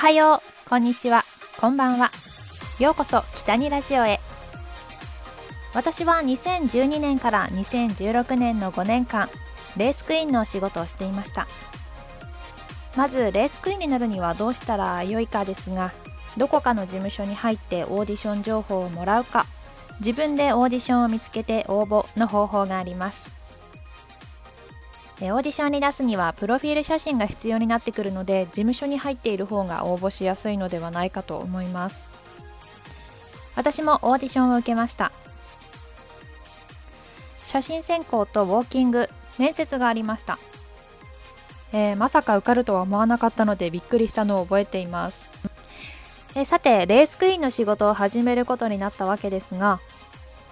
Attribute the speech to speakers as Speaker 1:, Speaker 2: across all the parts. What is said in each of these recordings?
Speaker 1: はよう。こんにちは。こんばんは。ようこそ北にラジオへ。私は2012年から2016年の5年間レースクイーンのお仕事をしていました。まずレースクイーンになるにはどうしたらよいかですがどこかの事務所に入ってオーディション情報をもらうか自分でオーディションを見つけて応募の方法があります。オーディションに出すにはプロフィール写真が必要になってくるので事務所に入っている方が応募しやすいのではないかと思います。私もオーディションを受けました。写真選考とウォーキング面接がありました、えー、まさか受かるとは思わなかったのでびっくりしたのを覚えています。えさてレースクイーンの仕事を始めることになったわけですが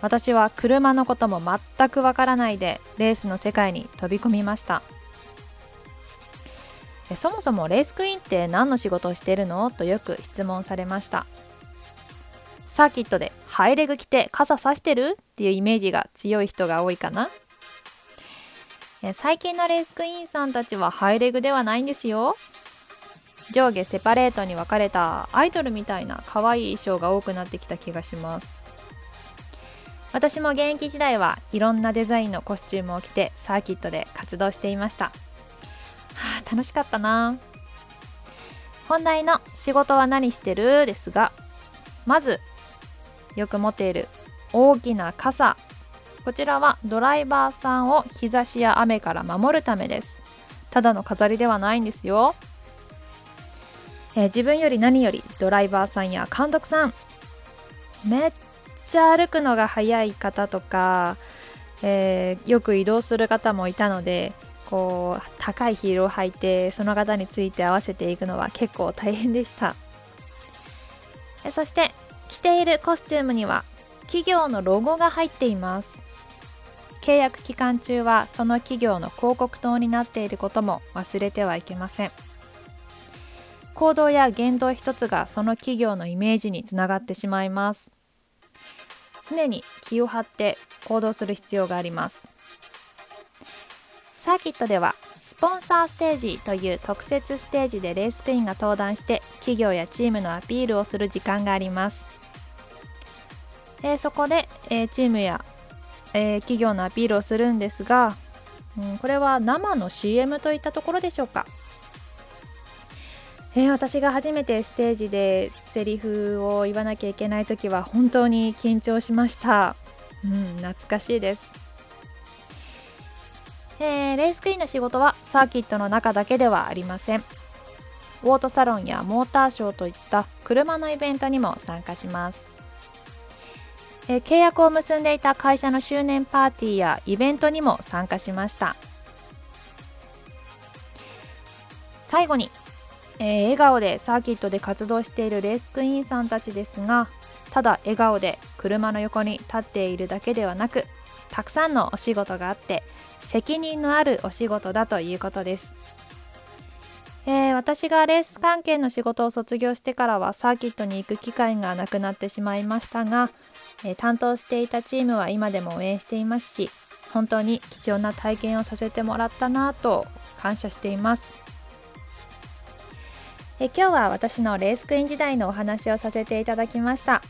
Speaker 1: 私は車のことも全くわからないでレースの世界に飛び込みました。そもそもレースクイーンって何の仕事をしてるの？とよく質問されました。サーキットでハイレグ着て傘さしてる？っていうイメージが強い人が多いかな。最近のレースクイーンさんたちはハイレグではないんですよ。上下セパレートに分かれたアイドルみたいな可愛い衣装が多くなってきた気がします。私も現役時代はいろんなデザインのコスチュームを着てサーキットで活動していました。はあ楽しかったな。本題の仕事は何してる？ですがまずよく持っている大きな傘。こちらはドライバーさんを日差しや雨から守るためです。ただの飾りではないんですよ、えー、自分より何よりドライバーさんや監督さん。めっちゃ歩くのが速い方とか、えー、よく移動する方もいたのでこう高いヒールを履いてその方について合わせていくのは結構大変でした。そして着ているコスチュームには企業のロゴが入っています。契約期間中はその企業の広告塔になっていることも忘れてはいけません。行動や言動一つがその企業のイメージにつながってしまいます。常に気を張って行動する必要があります。サーキットではスポンサーステージという特設ステージでレースクイーンが登壇して企業やチームのアピールをする時間があります。でそこで、えー、チームや、えー、企業のアピールをするんですが、うん、これは生の CM といったところでしょうか。えー、私が初めてステージでセリフを言わなきゃいけない時は本当に緊張しました。うん懐かしいです、えー、レースクイーンの仕事はサーキットの中だけではありません。ウォートサロンやモーターショーといった車のイベントにも参加します。えー、契約を結んでいた会社の周年パーティーやイベントにも参加しました。最後にえー、笑顔でサーキットで活動しているレースクイーンさんたちですがただ笑顔で車の横に立っているだけではなくたくさんのお仕事があって責任のあるお仕事だということです、えー、私がレース関係の仕事を卒業してからはサーキットに行く機会がなくなってしまいましたが、えー、担当していたチームは今でも応援していますし本当に貴重な体験をさせてもらったなと感謝しています。え今日は私のレースクイーン時代のお話をさせていただきました。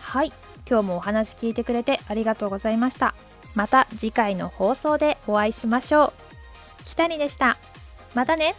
Speaker 1: はい今日もお話聞いてくれてありがとうございました。また次回の放送でお会いしましょう。北にでした。またね。